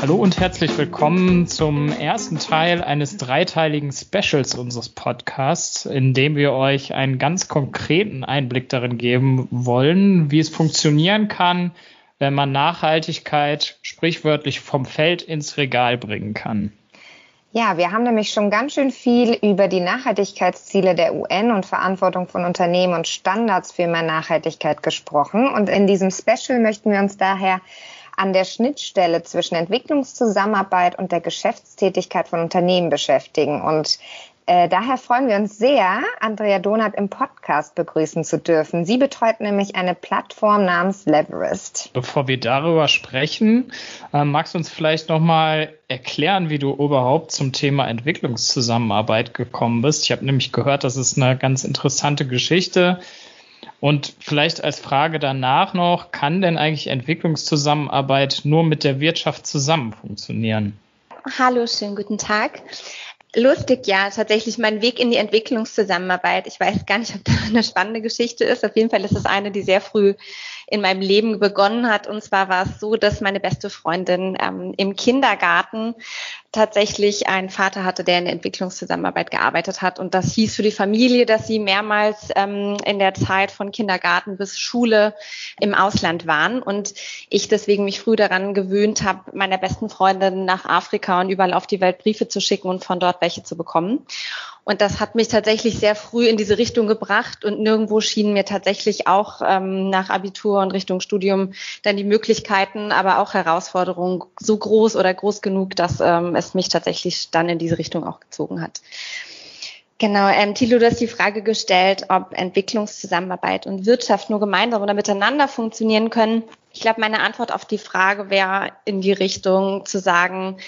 Hallo und herzlich willkommen zum ersten Teil eines dreiteiligen Specials unseres Podcasts, in dem wir euch einen ganz konkreten Einblick darin geben wollen, wie es funktionieren kann, wenn man Nachhaltigkeit sprichwörtlich vom Feld ins Regal bringen kann. Ja, wir haben nämlich schon ganz schön viel über die Nachhaltigkeitsziele der UN und Verantwortung von Unternehmen und Standards für mehr Nachhaltigkeit gesprochen. Und in diesem Special möchten wir uns daher an der Schnittstelle zwischen Entwicklungszusammenarbeit und der Geschäftstätigkeit von Unternehmen beschäftigen. Und äh, daher freuen wir uns sehr, Andrea Donat im Podcast begrüßen zu dürfen. Sie betreut nämlich eine Plattform namens Leverist. Bevor wir darüber sprechen, äh, magst du uns vielleicht nochmal erklären, wie du überhaupt zum Thema Entwicklungszusammenarbeit gekommen bist? Ich habe nämlich gehört, das ist eine ganz interessante Geschichte. Und vielleicht als Frage danach noch, kann denn eigentlich Entwicklungszusammenarbeit nur mit der Wirtschaft zusammen funktionieren? Hallo, schönen guten Tag. Lustig, ja, tatsächlich mein Weg in die Entwicklungszusammenarbeit. Ich weiß gar nicht, ob das eine spannende Geschichte ist. Auf jeden Fall ist es eine, die sehr früh in meinem Leben begonnen hat. Und zwar war es so, dass meine beste Freundin ähm, im Kindergarten tatsächlich einen Vater hatte, der in der Entwicklungszusammenarbeit gearbeitet hat. Und das hieß für die Familie, dass sie mehrmals ähm, in der Zeit von Kindergarten bis Schule im Ausland waren. Und ich deswegen mich früh daran gewöhnt habe, meiner besten Freundin nach Afrika und überall auf die Welt Briefe zu schicken und von dort welche zu bekommen. Und das hat mich tatsächlich sehr früh in diese Richtung gebracht und nirgendwo schienen mir tatsächlich auch ähm, nach Abitur und Richtung Studium dann die Möglichkeiten, aber auch Herausforderungen so groß oder groß genug, dass ähm, es mich tatsächlich dann in diese Richtung auch gezogen hat. Genau, ähm, Thilo, du hast die Frage gestellt, ob Entwicklungszusammenarbeit und Wirtschaft nur gemeinsam oder miteinander funktionieren können. Ich glaube, meine Antwort auf die Frage wäre in die Richtung zu sagen,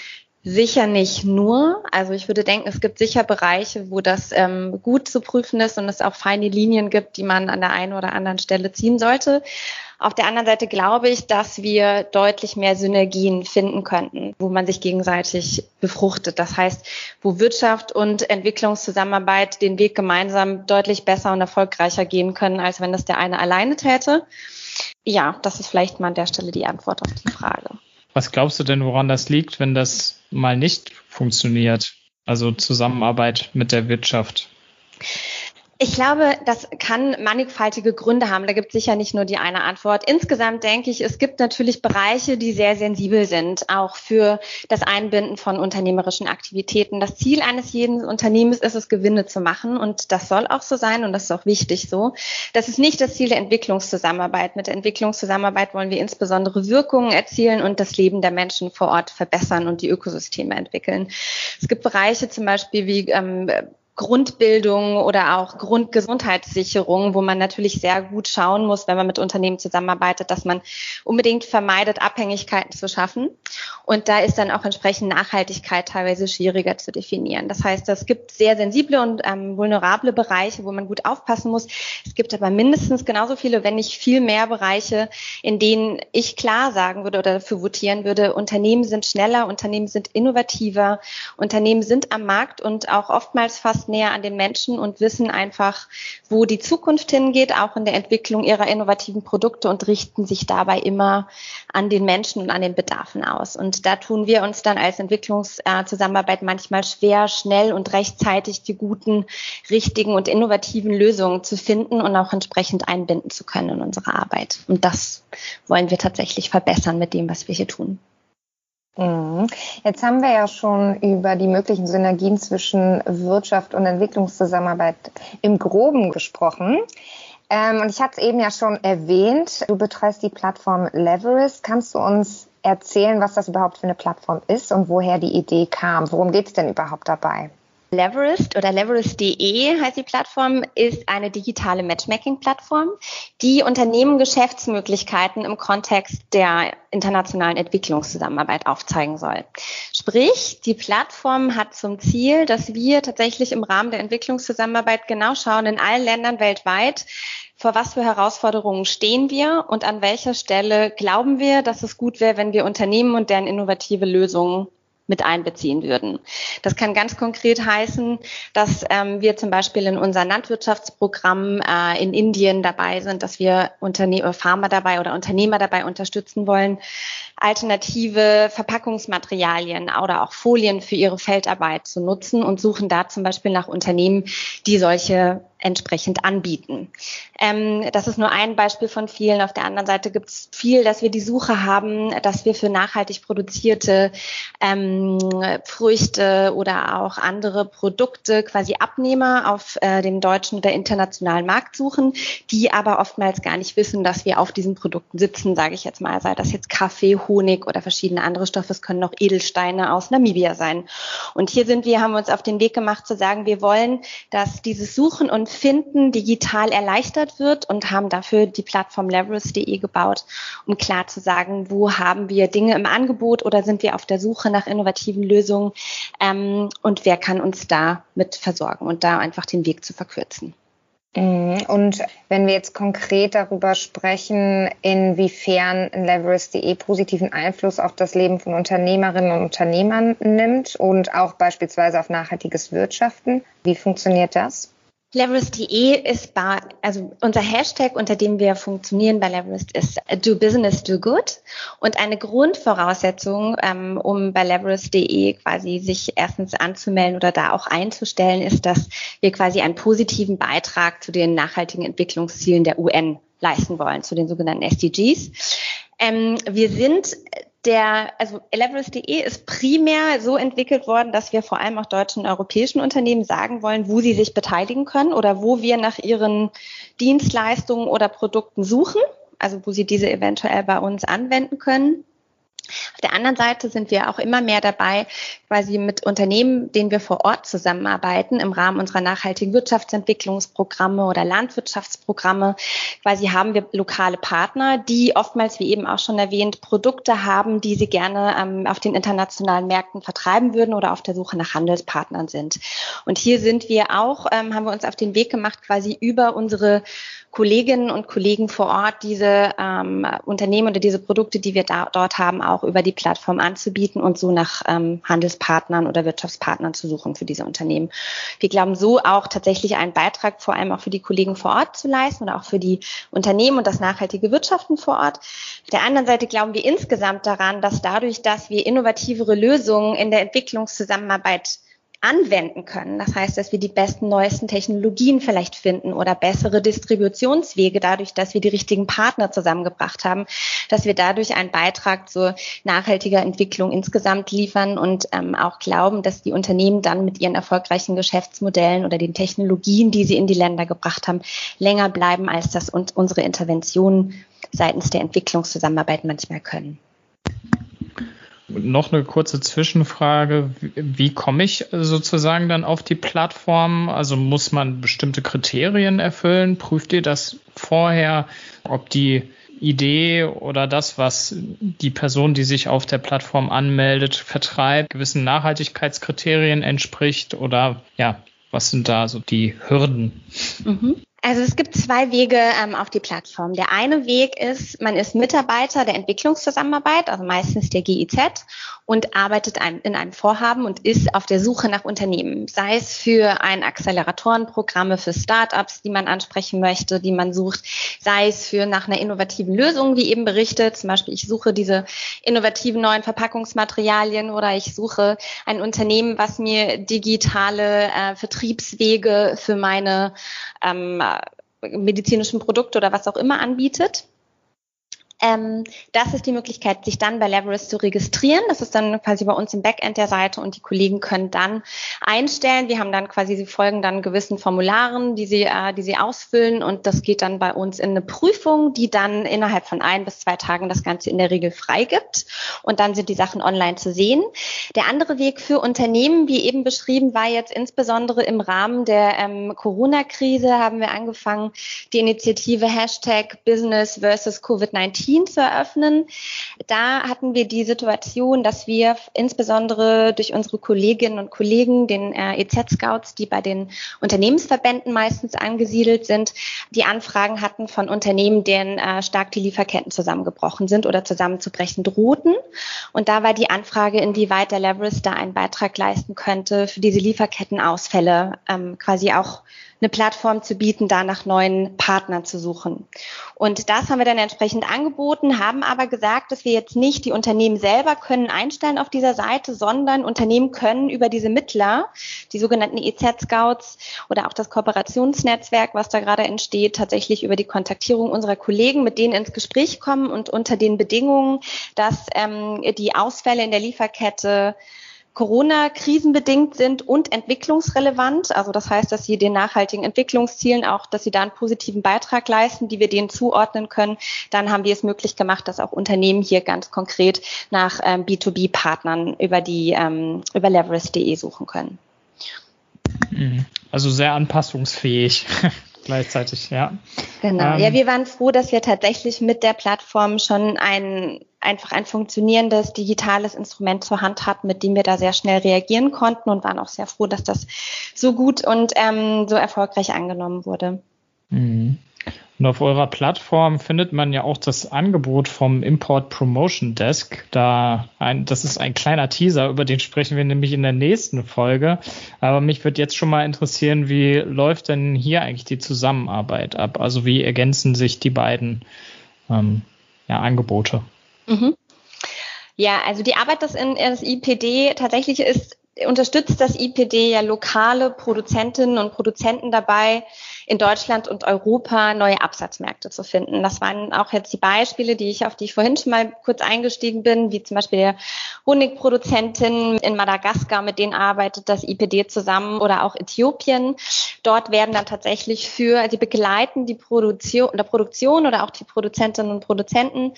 Sicher nicht nur. Also ich würde denken, es gibt sicher Bereiche, wo das ähm, gut zu prüfen ist und es auch feine Linien gibt, die man an der einen oder anderen Stelle ziehen sollte. Auf der anderen Seite glaube ich, dass wir deutlich mehr Synergien finden könnten, wo man sich gegenseitig befruchtet. Das heißt, wo Wirtschaft und Entwicklungszusammenarbeit den Weg gemeinsam deutlich besser und erfolgreicher gehen können, als wenn das der eine alleine täte. Ja, das ist vielleicht mal an der Stelle die Antwort auf die Frage. Was glaubst du denn, woran das liegt, wenn das mal nicht funktioniert? Also Zusammenarbeit mit der Wirtschaft. Ich glaube, das kann mannigfaltige Gründe haben. Da gibt es sicher nicht nur die eine Antwort. Insgesamt denke ich, es gibt natürlich Bereiche, die sehr sensibel sind, auch für das Einbinden von unternehmerischen Aktivitäten. Das Ziel eines jeden Unternehmens ist es, Gewinne zu machen. Und das soll auch so sein und das ist auch wichtig so. Das ist nicht das Ziel der Entwicklungszusammenarbeit. Mit der Entwicklungszusammenarbeit wollen wir insbesondere Wirkungen erzielen und das Leben der Menschen vor Ort verbessern und die Ökosysteme entwickeln. Es gibt Bereiche zum Beispiel wie ähm, Grundbildung oder auch Grundgesundheitssicherung, wo man natürlich sehr gut schauen muss, wenn man mit Unternehmen zusammenarbeitet, dass man unbedingt vermeidet, Abhängigkeiten zu schaffen. Und da ist dann auch entsprechend Nachhaltigkeit teilweise schwieriger zu definieren. Das heißt, es gibt sehr sensible und ähm, vulnerable Bereiche, wo man gut aufpassen muss. Es gibt aber mindestens genauso viele, wenn nicht viel mehr Bereiche, in denen ich klar sagen würde oder dafür votieren würde, Unternehmen sind schneller, Unternehmen sind innovativer, Unternehmen sind am Markt und auch oftmals fast fast näher an den Menschen und wissen einfach, wo die Zukunft hingeht, auch in der Entwicklung ihrer innovativen Produkte und richten sich dabei immer an den Menschen und an den Bedarfen aus. Und da tun wir uns dann als Entwicklungszusammenarbeit manchmal schwer, schnell und rechtzeitig die guten, richtigen und innovativen Lösungen zu finden und auch entsprechend einbinden zu können in unsere Arbeit. Und das wollen wir tatsächlich verbessern mit dem, was wir hier tun. Mhm. Jetzt haben wir ja schon über die möglichen Synergien zwischen Wirtschaft und Entwicklungszusammenarbeit im Groben gesprochen. Ähm, und ich hatte es eben ja schon erwähnt, du betreust die Plattform Leverist. Kannst du uns erzählen, was das überhaupt für eine Plattform ist und woher die Idee kam? Worum geht es denn überhaupt dabei? Leverist oder Leverist.de heißt die Plattform, ist eine digitale Matchmaking-Plattform, die Unternehmen Geschäftsmöglichkeiten im Kontext der internationalen Entwicklungszusammenarbeit aufzeigen soll. Sprich, die Plattform hat zum Ziel, dass wir tatsächlich im Rahmen der Entwicklungszusammenarbeit genau schauen, in allen Ländern weltweit, vor was für Herausforderungen stehen wir und an welcher Stelle glauben wir, dass es gut wäre, wenn wir Unternehmen und deren innovative Lösungen mit einbeziehen würden. Das kann ganz konkret heißen, dass ähm, wir zum Beispiel in unserem Landwirtschaftsprogramm äh, in Indien dabei sind, dass wir Unterne Farmer dabei oder Unternehmer dabei unterstützen wollen, alternative Verpackungsmaterialien oder auch Folien für ihre Feldarbeit zu nutzen und suchen da zum Beispiel nach Unternehmen, die solche entsprechend anbieten. Ähm, das ist nur ein Beispiel von vielen. Auf der anderen Seite gibt es viel, dass wir die Suche haben, dass wir für nachhaltig produzierte ähm, Früchte oder auch andere Produkte quasi Abnehmer auf äh, dem deutschen oder internationalen Markt suchen, die aber oftmals gar nicht wissen, dass wir auf diesen Produkten sitzen, sage ich jetzt mal, sei das jetzt Kaffee, Honig oder verschiedene andere Stoffe. Es können auch Edelsteine aus Namibia sein. Und hier sind wir, haben wir uns auf den Weg gemacht zu sagen, wir wollen, dass dieses Suchen und Finden digital erleichtert wird und haben dafür die Plattform leverus.de gebaut, um klar zu sagen, wo haben wir Dinge im Angebot oder sind wir auf der Suche nach innovativen Lösungen ähm, und wer kann uns da mit versorgen und da einfach den Weg zu verkürzen. Mhm. Und wenn wir jetzt konkret darüber sprechen, inwiefern Leverage.de positiven Einfluss auf das Leben von Unternehmerinnen und Unternehmern nimmt und auch beispielsweise auf nachhaltiges Wirtschaften, wie funktioniert das? Leverist.de ist bei, also unser Hashtag, unter dem wir funktionieren bei Leverist ist Do Business, Do Good. Und eine Grundvoraussetzung, ähm, um bei Leverist.de quasi sich erstens anzumelden oder da auch einzustellen, ist, dass wir quasi einen positiven Beitrag zu den nachhaltigen Entwicklungszielen der UN leisten wollen, zu den sogenannten SDGs. Ähm, wir sind der, also Eleverest.de ist primär so entwickelt worden, dass wir vor allem auch deutschen und europäischen Unternehmen sagen wollen, wo sie sich beteiligen können oder wo wir nach ihren Dienstleistungen oder Produkten suchen, also wo sie diese eventuell bei uns anwenden können. Auf der anderen Seite sind wir auch immer mehr dabei, quasi mit Unternehmen, denen wir vor Ort zusammenarbeiten, im Rahmen unserer nachhaltigen Wirtschaftsentwicklungsprogramme oder Landwirtschaftsprogramme. Quasi haben wir lokale Partner, die oftmals, wie eben auch schon erwähnt, Produkte haben, die sie gerne ähm, auf den internationalen Märkten vertreiben würden oder auf der Suche nach Handelspartnern sind. Und hier sind wir auch, ähm, haben wir uns auf den Weg gemacht, quasi über unsere Kolleginnen und Kollegen vor Ort diese ähm, Unternehmen oder diese Produkte, die wir da, dort haben, auch über die Plattform anzubieten und so nach ähm, Handelspartnern oder Wirtschaftspartnern zu suchen für diese Unternehmen. Wir glauben so auch tatsächlich einen Beitrag vor allem auch für die Kollegen vor Ort zu leisten oder auch für die Unternehmen und das nachhaltige Wirtschaften vor Ort. Auf der anderen Seite glauben wir insgesamt daran, dass dadurch, dass wir innovativere Lösungen in der Entwicklungszusammenarbeit anwenden können. Das heißt, dass wir die besten, neuesten Technologien vielleicht finden oder bessere Distributionswege dadurch, dass wir die richtigen Partner zusammengebracht haben, dass wir dadurch einen Beitrag zur nachhaltiger Entwicklung insgesamt liefern und ähm, auch glauben, dass die Unternehmen dann mit ihren erfolgreichen Geschäftsmodellen oder den Technologien, die sie in die Länder gebracht haben, länger bleiben, als das und unsere Interventionen seitens der Entwicklungszusammenarbeit manchmal können. Noch eine kurze Zwischenfrage. Wie komme ich sozusagen dann auf die Plattform? Also muss man bestimmte Kriterien erfüllen? Prüft ihr das vorher, ob die Idee oder das, was die Person, die sich auf der Plattform anmeldet, vertreibt, gewissen Nachhaltigkeitskriterien entspricht? Oder ja, was sind da so die Hürden? Mhm. Also es gibt zwei Wege ähm, auf die Plattform. Der eine Weg ist, man ist Mitarbeiter der Entwicklungszusammenarbeit, also meistens der GIZ, und arbeitet in einem Vorhaben und ist auf der Suche nach Unternehmen, sei es für ein Acceleratorenprogramme für Startups, die man ansprechen möchte, die man sucht, sei es für nach einer innovativen Lösung, wie eben berichtet, zum Beispiel ich suche diese innovativen neuen Verpackungsmaterialien oder ich suche ein Unternehmen, was mir digitale äh, Vertriebswege für meine ähm, medizinischen Produkte oder was auch immer anbietet. Ähm, das ist die Möglichkeit, sich dann bei Leverist zu registrieren. Das ist dann quasi bei uns im Backend der Seite und die Kollegen können dann einstellen. Wir haben dann quasi, sie folgen dann gewissen Formularen, die sie, äh, die sie ausfüllen und das geht dann bei uns in eine Prüfung, die dann innerhalb von ein bis zwei Tagen das Ganze in der Regel freigibt und dann sind die Sachen online zu sehen. Der andere Weg für Unternehmen, wie eben beschrieben, war jetzt insbesondere im Rahmen der ähm, Corona-Krise haben wir angefangen, die Initiative Hashtag Business versus Covid-19 Team zu eröffnen. Da hatten wir die Situation, dass wir insbesondere durch unsere Kolleginnen und Kollegen, den äh, EZ-Scouts, die bei den Unternehmensverbänden meistens angesiedelt sind, die Anfragen hatten von Unternehmen, denen äh, stark die Lieferketten zusammengebrochen sind oder zusammenzubrechen drohten. Und da war die Anfrage, inwieweit der Leverist da einen Beitrag leisten könnte, für diese Lieferkettenausfälle ähm, quasi auch eine Plattform zu bieten, da nach neuen Partnern zu suchen. Und das haben wir dann entsprechend angeboten, haben aber gesagt, dass wir jetzt nicht die Unternehmen selber können einstellen auf dieser Seite, sondern Unternehmen können über diese Mittler, die sogenannten EZ-Scouts oder auch das Kooperationsnetzwerk, was da gerade entsteht, tatsächlich über die Kontaktierung unserer Kollegen mit denen ins Gespräch kommen und unter den Bedingungen, dass ähm, die Ausfälle in der Lieferkette Corona-krisenbedingt sind und entwicklungsrelevant. Also das heißt, dass sie den nachhaltigen Entwicklungszielen auch, dass sie da einen positiven Beitrag leisten, die wir denen zuordnen können. Dann haben wir es möglich gemacht, dass auch Unternehmen hier ganz konkret nach ähm, B2B-Partnern über die ähm, über leverage.de suchen können. Mhm. Also sehr anpassungsfähig gleichzeitig, ja. Genau. Ähm, ja, wir waren froh, dass wir tatsächlich mit der Plattform schon ein einfach ein funktionierendes digitales Instrument zur Hand hatten, mit dem wir da sehr schnell reagieren konnten und waren auch sehr froh, dass das so gut und ähm, so erfolgreich angenommen wurde. Mhm. Und auf eurer Plattform findet man ja auch das Angebot vom Import Promotion Desk. Da ein, das ist ein kleiner Teaser, über den sprechen wir nämlich in der nächsten Folge. Aber mich würde jetzt schon mal interessieren, wie läuft denn hier eigentlich die Zusammenarbeit ab? Also wie ergänzen sich die beiden ähm, ja, Angebote? Mhm. Ja, also die Arbeit des, IPD tatsächlich ist, unterstützt das IPD ja lokale Produzentinnen und Produzenten dabei, in Deutschland und Europa neue Absatzmärkte zu finden. Das waren auch jetzt die Beispiele, die ich, auf die ich vorhin schon mal kurz eingestiegen bin, wie zum Beispiel der Honigproduzentin in Madagaskar, mit denen arbeitet das IPD zusammen oder auch Äthiopien. Dort werden dann tatsächlich für, sie begleiten die Produktion, oder Produktion oder auch die Produzentinnen und Produzenten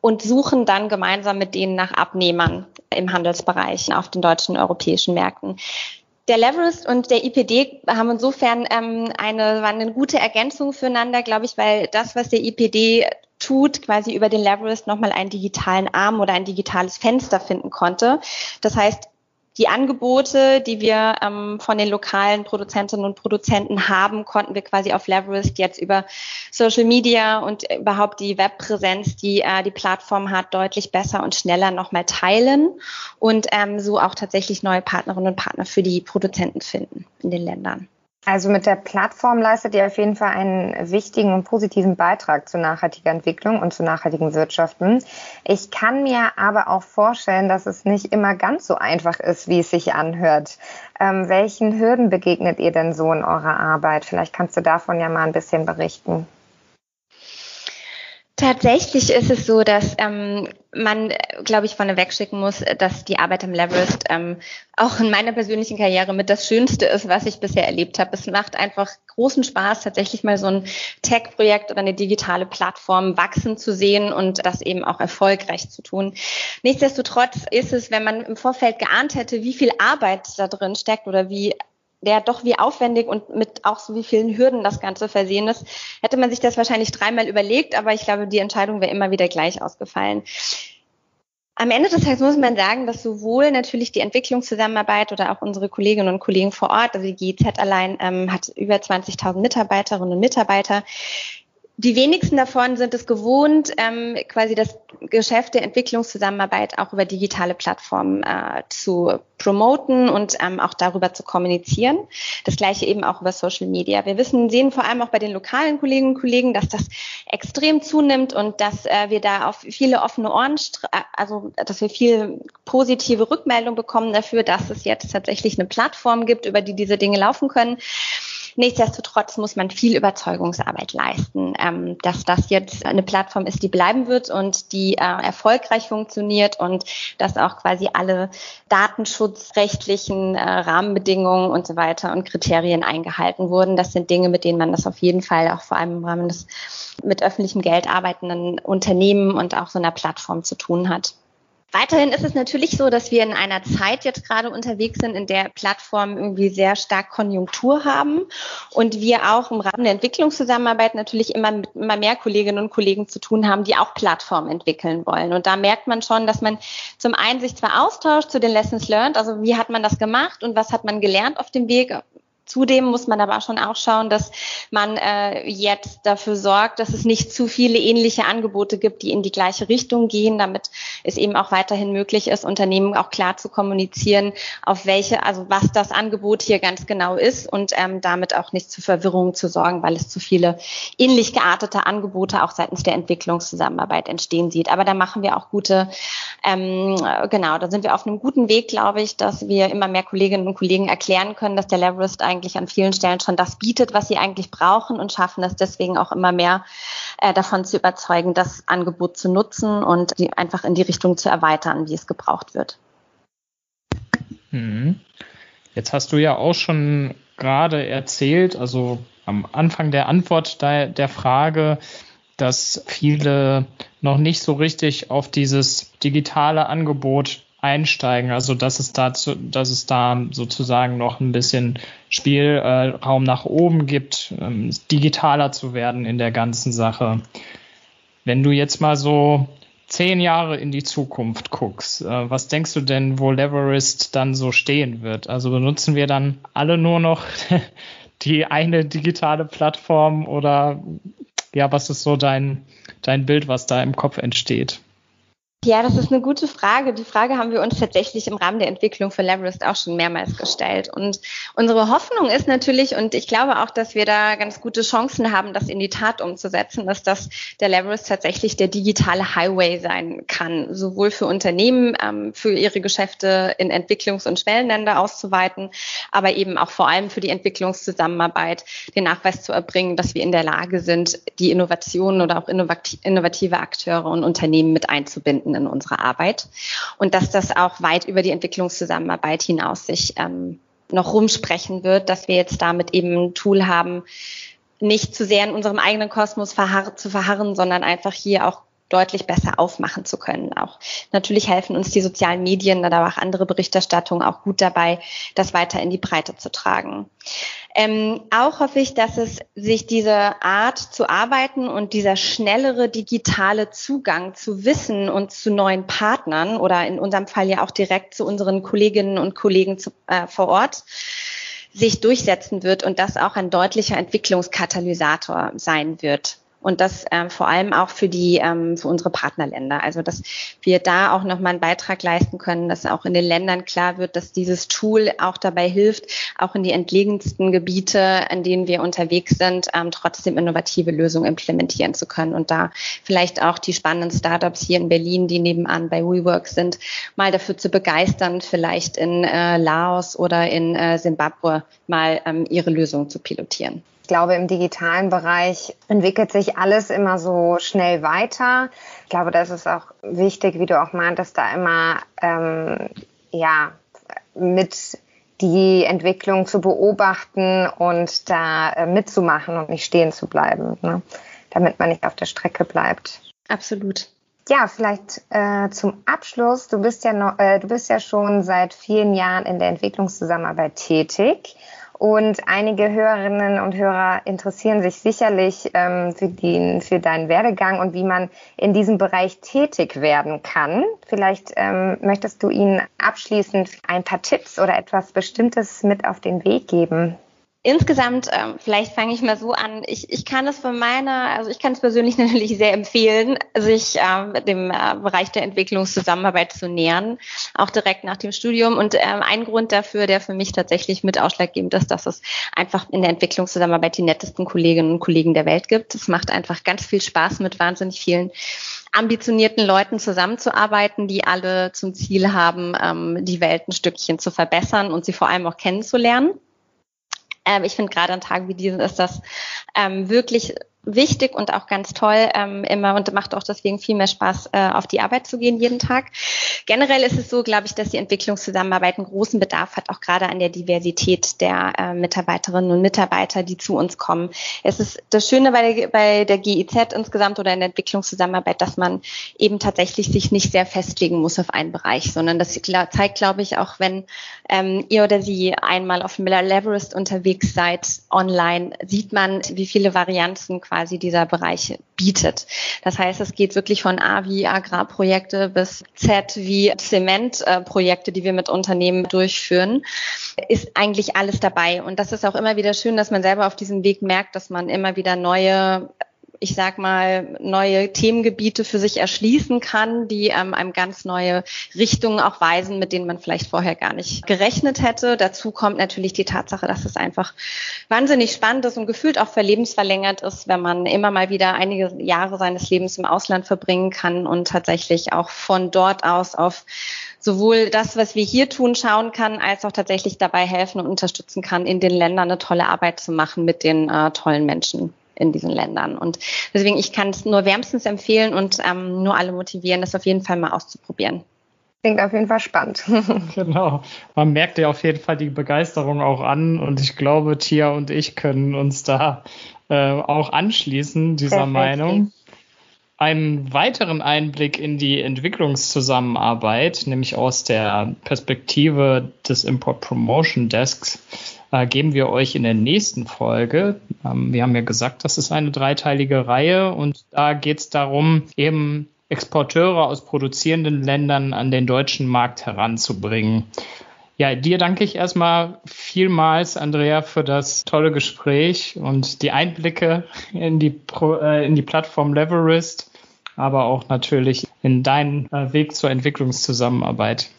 und suchen dann gemeinsam mit denen nach Abnehmern im Handelsbereich auf den deutschen und europäischen Märkten. Der Leverist und der IPD haben insofern ähm, eine, waren eine gute Ergänzung füreinander, glaube ich, weil das, was der IPD tut, quasi über den Leverist nochmal einen digitalen Arm oder ein digitales Fenster finden konnte. Das heißt, die Angebote, die wir ähm, von den lokalen Produzentinnen und Produzenten haben, konnten wir quasi auf Leverist jetzt über Social Media und überhaupt die Webpräsenz, die äh, die Plattform hat, deutlich besser und schneller nochmal teilen und ähm, so auch tatsächlich neue Partnerinnen und Partner für die Produzenten finden in den Ländern. Also mit der Plattform leistet ihr auf jeden Fall einen wichtigen und positiven Beitrag zu nachhaltiger Entwicklung und zu nachhaltigen Wirtschaften. Ich kann mir aber auch vorstellen, dass es nicht immer ganz so einfach ist, wie es sich anhört. Ähm, welchen Hürden begegnet ihr denn so in eurer Arbeit? Vielleicht kannst du davon ja mal ein bisschen berichten. Tatsächlich ist es so, dass ähm, man, glaube ich, vorneweg schicken muss, dass die Arbeit am Leverest ähm, auch in meiner persönlichen Karriere mit das Schönste ist, was ich bisher erlebt habe. Es macht einfach großen Spaß, tatsächlich mal so ein Tech-Projekt oder eine digitale Plattform wachsen zu sehen und das eben auch erfolgreich zu tun. Nichtsdestotrotz ist es, wenn man im Vorfeld geahnt hätte, wie viel Arbeit da drin steckt oder wie der doch wie aufwendig und mit auch so wie vielen Hürden das Ganze versehen ist, hätte man sich das wahrscheinlich dreimal überlegt, aber ich glaube, die Entscheidung wäre immer wieder gleich ausgefallen. Am Ende des Tages muss man sagen, dass sowohl natürlich die Entwicklungszusammenarbeit oder auch unsere Kolleginnen und Kollegen vor Ort, also die GIZ allein ähm, hat über 20.000 Mitarbeiterinnen und Mitarbeiter, die wenigsten davon sind es gewohnt, ähm, quasi das Geschäft der Entwicklungszusammenarbeit auch über digitale Plattformen äh, zu promoten und ähm, auch darüber zu kommunizieren. Das gleiche eben auch über Social Media. Wir wissen, sehen vor allem auch bei den lokalen Kolleginnen und Kollegen, dass das extrem zunimmt und dass äh, wir da auf viele offene Ohren, also dass wir viel positive Rückmeldung bekommen dafür, dass es jetzt tatsächlich eine Plattform gibt, über die diese Dinge laufen können. Nichtsdestotrotz muss man viel Überzeugungsarbeit leisten, ähm, dass das jetzt eine Plattform ist, die bleiben wird und die äh, erfolgreich funktioniert und dass auch quasi alle datenschutzrechtlichen äh, Rahmenbedingungen und so weiter und Kriterien eingehalten wurden. Das sind Dinge, mit denen man das auf jeden Fall auch vor allem im Rahmen des mit öffentlichem Geld arbeitenden Unternehmen und auch so einer Plattform zu tun hat. Weiterhin ist es natürlich so, dass wir in einer Zeit jetzt gerade unterwegs sind, in der Plattformen irgendwie sehr stark Konjunktur haben und wir auch im Rahmen der Entwicklungszusammenarbeit natürlich immer mit immer mehr Kolleginnen und Kollegen zu tun haben, die auch Plattformen entwickeln wollen. Und da merkt man schon, dass man zum einen sich zwar austauscht zu den Lessons learned, also wie hat man das gemacht und was hat man gelernt auf dem Weg, Zudem muss man aber schon auch schauen, dass man äh, jetzt dafür sorgt, dass es nicht zu viele ähnliche Angebote gibt, die in die gleiche Richtung gehen, damit es eben auch weiterhin möglich ist, Unternehmen auch klar zu kommunizieren, auf welche, also was das Angebot hier ganz genau ist und ähm, damit auch nicht zu Verwirrung zu sorgen, weil es zu viele ähnlich geartete Angebote auch seitens der Entwicklungszusammenarbeit entstehen sieht. Aber da machen wir auch gute, ähm, genau, da sind wir auf einem guten Weg, glaube ich, dass wir immer mehr Kolleginnen und Kollegen erklären können, dass der Leverist eigentlich eigentlich an vielen Stellen schon das bietet, was sie eigentlich brauchen und schaffen es deswegen auch immer mehr äh, davon zu überzeugen, das Angebot zu nutzen und einfach in die Richtung zu erweitern, wie es gebraucht wird. Mhm. Jetzt hast du ja auch schon gerade erzählt, also am Anfang der Antwort der, der Frage, dass viele noch nicht so richtig auf dieses digitale Angebot einsteigen. Also dass es dazu, dass es da sozusagen noch ein bisschen Spielraum nach oben gibt, ähm, digitaler zu werden in der ganzen Sache. Wenn du jetzt mal so zehn Jahre in die Zukunft guckst, äh, was denkst du denn, wo Leverist dann so stehen wird? Also benutzen wir dann alle nur noch die eine digitale Plattform oder ja, was ist so dein, dein Bild, was da im Kopf entsteht? Ja, das ist eine gute Frage. Die Frage haben wir uns tatsächlich im Rahmen der Entwicklung für Leverist auch schon mehrmals gestellt. Und unsere Hoffnung ist natürlich, und ich glaube auch, dass wir da ganz gute Chancen haben, das in die Tat umzusetzen, dass das der Leverist tatsächlich der digitale Highway sein kann, sowohl für Unternehmen, ähm, für ihre Geschäfte in Entwicklungs- und Schwellenländer auszuweiten, aber eben auch vor allem für die Entwicklungszusammenarbeit den Nachweis zu erbringen, dass wir in der Lage sind, die Innovationen oder auch innovative Akteure und Unternehmen mit einzubinden finden in unserer Arbeit und dass das auch weit über die Entwicklungszusammenarbeit hinaus sich ähm, noch rumsprechen wird, dass wir jetzt damit eben ein Tool haben, nicht zu sehr in unserem eigenen Kosmos verharr zu verharren, sondern einfach hier auch deutlich besser aufmachen zu können. Auch natürlich helfen uns die sozialen Medien oder auch andere Berichterstattungen auch gut dabei, das weiter in die Breite zu tragen. Ähm, auch hoffe ich, dass es sich diese Art zu arbeiten und dieser schnellere digitale Zugang zu Wissen und zu neuen Partnern oder in unserem Fall ja auch direkt zu unseren Kolleginnen und Kollegen zu, äh, vor Ort sich durchsetzen wird und das auch ein deutlicher Entwicklungskatalysator sein wird und das ähm, vor allem auch für die ähm, für unsere Partnerländer. Also dass wir da auch nochmal einen Beitrag leisten können, dass auch in den Ländern klar wird, dass dieses Tool auch dabei hilft, auch in die entlegensten Gebiete, in denen wir unterwegs sind, ähm, trotzdem innovative Lösungen implementieren zu können und da vielleicht auch die spannenden Startups hier in Berlin, die nebenan bei WeWork sind, mal dafür zu begeistern, vielleicht in äh, Laos oder in äh, Simbabwe mal ähm, ihre Lösungen zu pilotieren. Ich glaube, im digitalen Bereich entwickelt sich alles immer so schnell weiter. Ich glaube, das ist auch wichtig, wie du auch meintest, da immer ähm, ja mit die Entwicklung zu beobachten und da äh, mitzumachen und nicht stehen zu bleiben, ne? damit man nicht auf der Strecke bleibt. Absolut. Ja, vielleicht äh, zum Abschluss. Du bist ja noch, äh, du bist ja schon seit vielen Jahren in der Entwicklungszusammenarbeit tätig. Und einige Hörerinnen und Hörer interessieren sich sicherlich ähm, für, den, für deinen Werdegang und wie man in diesem Bereich tätig werden kann. Vielleicht ähm, möchtest du ihnen abschließend ein paar Tipps oder etwas Bestimmtes mit auf den Weg geben. Insgesamt, ähm, vielleicht fange ich mal so an. Ich, ich kann es von meiner, also ich kann es persönlich natürlich sehr empfehlen, sich ähm, dem äh, Bereich der Entwicklungszusammenarbeit zu nähern, auch direkt nach dem Studium. Und ähm, ein Grund dafür, der für mich tatsächlich mit ausschlaggebend ist, dass es einfach in der Entwicklungszusammenarbeit die nettesten Kolleginnen und Kollegen der Welt gibt. Es macht einfach ganz viel Spaß, mit wahnsinnig vielen ambitionierten Leuten zusammenzuarbeiten, die alle zum Ziel haben, ähm, die Welt ein Stückchen zu verbessern und sie vor allem auch kennenzulernen. Ähm, ich finde gerade an Tagen wie diesen ist das ähm, wirklich wichtig und auch ganz toll ähm, immer und macht auch deswegen viel mehr Spaß, äh, auf die Arbeit zu gehen jeden Tag. Generell ist es so, glaube ich, dass die Entwicklungszusammenarbeit einen großen Bedarf hat, auch gerade an der Diversität der äh, Mitarbeiterinnen und Mitarbeiter, die zu uns kommen. Es ist das Schöne bei der, bei der GIZ insgesamt oder in der Entwicklungszusammenarbeit, dass man eben tatsächlich sich nicht sehr festlegen muss auf einen Bereich, sondern das zeigt, glaube ich, auch wenn ähm, ihr oder sie einmal auf Miller Leverest unterwegs seid online, sieht man, wie viele Varianten quasi quasi dieser Bereich bietet. Das heißt, es geht wirklich von A wie Agrarprojekte bis Z wie Zementprojekte, die wir mit Unternehmen durchführen, ist eigentlich alles dabei. Und das ist auch immer wieder schön, dass man selber auf diesem Weg merkt, dass man immer wieder neue ich sag mal, neue Themengebiete für sich erschließen kann, die ähm, einem ganz neue Richtungen auch weisen, mit denen man vielleicht vorher gar nicht gerechnet hätte. Dazu kommt natürlich die Tatsache, dass es einfach wahnsinnig spannend ist und gefühlt auch verlebensverlängert ist, wenn man immer mal wieder einige Jahre seines Lebens im Ausland verbringen kann und tatsächlich auch von dort aus auf sowohl das, was wir hier tun, schauen kann, als auch tatsächlich dabei helfen und unterstützen kann, in den Ländern eine tolle Arbeit zu machen mit den äh, tollen Menschen in diesen Ländern. Und deswegen, ich kann es nur wärmstens empfehlen und ähm, nur alle motivieren, das auf jeden Fall mal auszuprobieren. Klingt auf jeden Fall spannend. genau. Man merkt ja auf jeden Fall die Begeisterung auch an und ich glaube, Tia und ich können uns da äh, auch anschließen, dieser Definitiv. Meinung. Einen weiteren Einblick in die Entwicklungszusammenarbeit, nämlich aus der Perspektive des Import Promotion Desks, äh, geben wir euch in der nächsten Folge. Ähm, wir haben ja gesagt, das ist eine dreiteilige Reihe und da geht es darum, eben Exporteure aus produzierenden Ländern an den deutschen Markt heranzubringen. Ja, dir danke ich erstmal vielmals, Andrea, für das tolle Gespräch und die Einblicke in die, Pro, äh, in die Plattform Leverist, aber auch natürlich in deinen äh, Weg zur Entwicklungszusammenarbeit.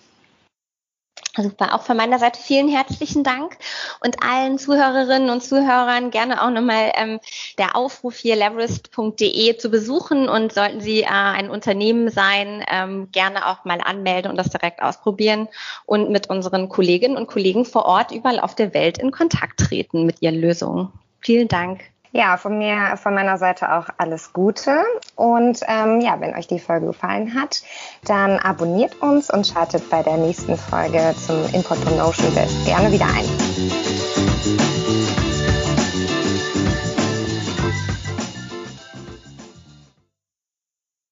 Super, auch von meiner Seite vielen herzlichen Dank und allen Zuhörerinnen und Zuhörern gerne auch nochmal ähm, der Aufruf hier leverist.de zu besuchen und sollten Sie äh, ein Unternehmen sein, ähm, gerne auch mal anmelden und das direkt ausprobieren und mit unseren Kolleginnen und Kollegen vor Ort überall auf der Welt in Kontakt treten mit Ihren Lösungen. Vielen Dank. Ja, von mir, von meiner Seite auch alles Gute. Und ähm, ja, wenn euch die Folge gefallen hat, dann abonniert uns und schaltet bei der nächsten Folge zum Import Promotion Desk gerne wieder ein.